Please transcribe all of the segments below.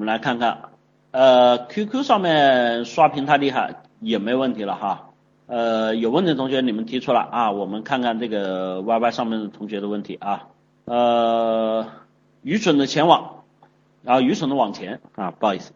我们来看看，呃，QQ 上面刷屏太厉害也没问题了哈。呃，有问题的同学你们提出来啊，我们看看这个 YY 上面的同学的问题啊。呃，愚蠢的前往，然后愚蠢的往前啊，不好意思。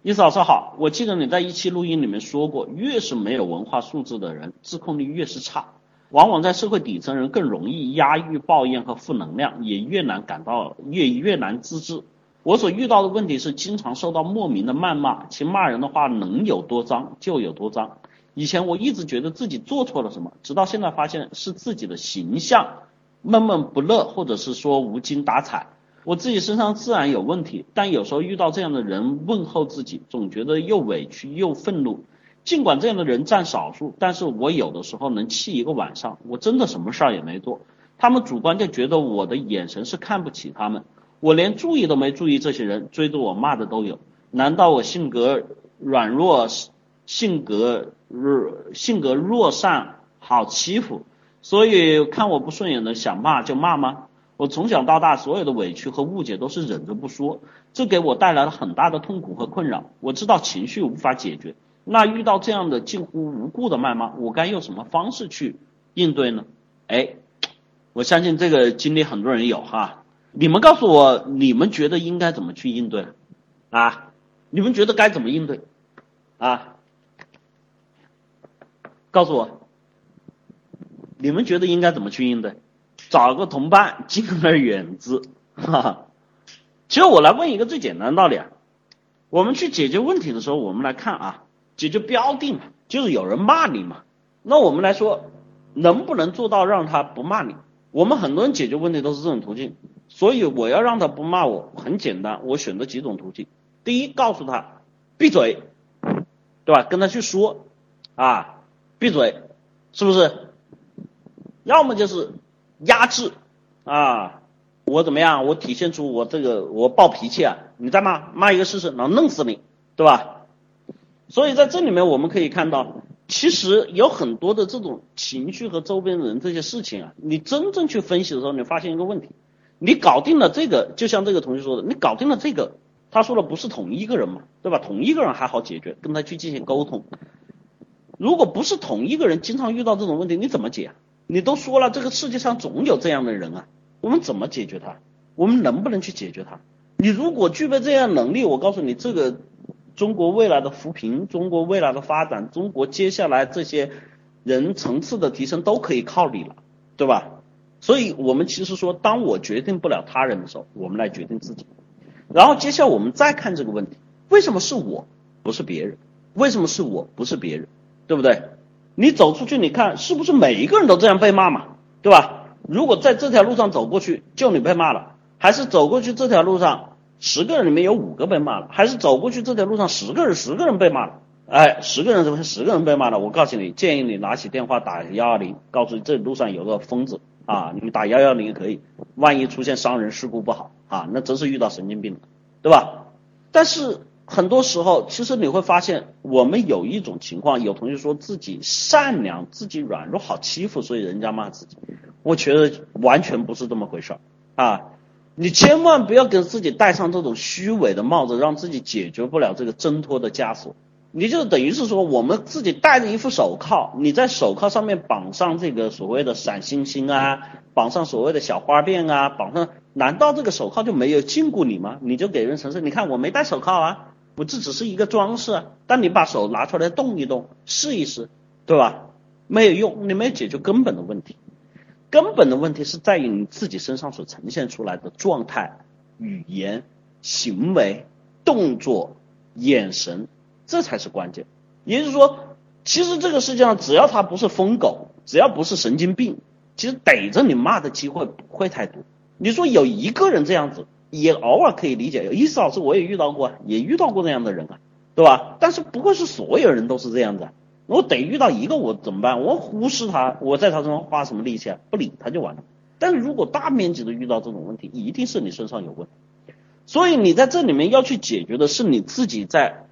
伊思老师好，我记得你在一期录音里面说过，越是没有文化素质的人，自控力越是差，往往在社会底层人更容易压抑抱怨和负能量，也越难感到越越难自制。我所遇到的问题是，经常受到莫名的谩骂，其骂人的话能有多脏就有多脏。以前我一直觉得自己做错了什么，直到现在发现是自己的形象闷闷不乐，或者是说无精打采。我自己身上自然有问题，但有时候遇到这样的人问候自己，总觉得又委屈又愤怒。尽管这样的人占少数，但是我有的时候能气一个晚上。我真的什么事儿也没做，他们主观就觉得我的眼神是看不起他们。我连注意都没注意，这些人追着我骂的都有。难道我性格软弱，性格弱，性格弱善，好欺负，所以看我不顺眼的想骂就骂吗？我从小到大所有的委屈和误解都是忍着不说，这给我带来了很大的痛苦和困扰。我知道情绪无法解决，那遇到这样的近乎无故的谩骂，我该用什么方式去应对呢？哎，我相信这个经历很多人有哈。你们告诉我，你们觉得应该怎么去应对啊？你们觉得该怎么应对啊？告诉我，你们觉得应该怎么去应对？找个同伴，敬而远之。哈哈，其实我来问一个最简单的道理啊，我们去解决问题的时候，我们来看啊，解决标的嘛，就是有人骂你嘛。那我们来说，能不能做到让他不骂你？我们很多人解决问题都是这种途径，所以我要让他不骂我，很简单，我选择几种途径。第一，告诉他闭嘴，对吧？跟他去说啊，闭嘴，是不是？要么就是。压制啊！我怎么样？我体现出我这个我暴脾气啊！你再骂骂一个试试，能弄死你，对吧？所以在这里面我们可以看到，其实有很多的这种情绪和周边人这些事情啊，你真正去分析的时候，你发现一个问题：你搞定了这个，就像这个同学说的，你搞定了这个，他说的不是同一个人嘛，对吧？同一个人还好解决，跟他去进行沟通。如果不是同一个人，经常遇到这种问题，你怎么解？你都说了，这个世界上总有这样的人啊，我们怎么解决他？我们能不能去解决他？你如果具备这样能力，我告诉你，这个中国未来的扶贫，中国未来的发展，中国接下来这些人层次的提升都可以靠你了，对吧？所以，我们其实说，当我决定不了他人的时候，我们来决定自己。然后，接下来我们再看这个问题：为什么是我，不是别人？为什么是我，不是别人？对不对？你走出去，你看是不是每一个人都这样被骂嘛，对吧？如果在这条路上走过去，就你被骂了，还是走过去这条路上十个人里面有五个被骂了，还是走过去这条路上十个人十个人被骂了？哎，十个人怎么十个人被骂了？我告诉你，建议你拿起电话打幺二零，告诉你这路上有个疯子啊，你们打幺幺零也可以，万一出现伤人事故不好啊，那真是遇到神经病了，对吧？但是。很多时候，其实你会发现，我们有一种情况，有同学说自己善良，自己软弱，好欺负，所以人家骂自己。我觉得完全不是这么回事儿啊！你千万不要给自己戴上这种虚伪的帽子，让自己解决不了这个挣脱的枷锁。你就等于是说，我们自己戴着一副手铐，你在手铐上面绑上这个所谓的闪星星啊，绑上所谓的小花辫啊，绑上，难道这个手铐就没有禁锢你吗？你就给人呈现，你看我没戴手铐啊。我这只是一个装饰啊，但你把手拿出来动一动，试一试，对吧？没有用，你没有解决根本的问题。根本的问题是在于你自己身上所呈现出来的状态、语言、行为、动作、眼神，这才是关键。也就是说，其实这个世界上只要他不是疯狗，只要不是神经病，其实逮着你骂的机会不会太多。你说有一个人这样子。也偶尔可以理解，意思老师我也遇到过，也遇到过这样的人啊，对吧？但是不会是所有人都是这样子，我得遇到一个我怎么办？我忽视他，我在他身上花什么力气啊？不理他就完了。但是如果大面积的遇到这种问题，一定是你身上有问题。所以你在这里面要去解决的是你自己在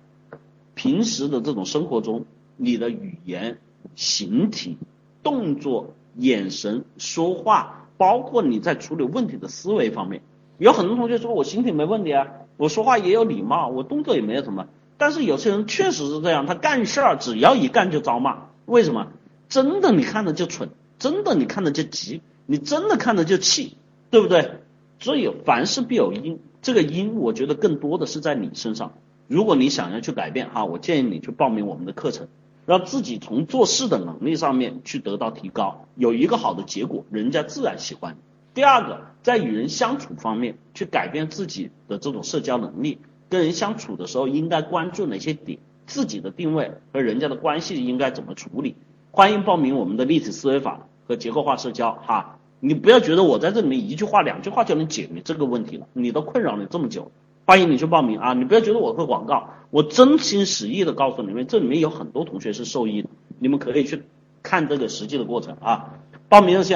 平时的这种生活中，你的语言、形体、动作、眼神、说话，包括你在处理问题的思维方面。有很多同学说我形体没问题啊，我说话也有礼貌，我动作也没有什么。但是有些人确实是这样，他干事儿只要一干就遭骂，为什么？真的你看着就蠢，真的你看着就急，你真的看着就气，对不对？所以凡事必有因，这个因我觉得更多的是在你身上。如果你想要去改变哈，我建议你去报名我们的课程，让自己从做事的能力上面去得到提高，有一个好的结果，人家自然喜欢。第二个，在与人相处方面去改变自己的这种社交能力。跟人相处的时候，应该关注哪些点？自己的定位和人家的关系应该怎么处理？欢迎报名我们的立体思维法和结构化社交哈！你不要觉得我在这里面一句话、两句话就能解决这个问题了，你都困扰你这么久，欢迎你去报名啊！你不要觉得我会广告，我真心实意的告诉你们，这里面有很多同学是受益的，你们可以去看这个实际的过程啊！报名热线。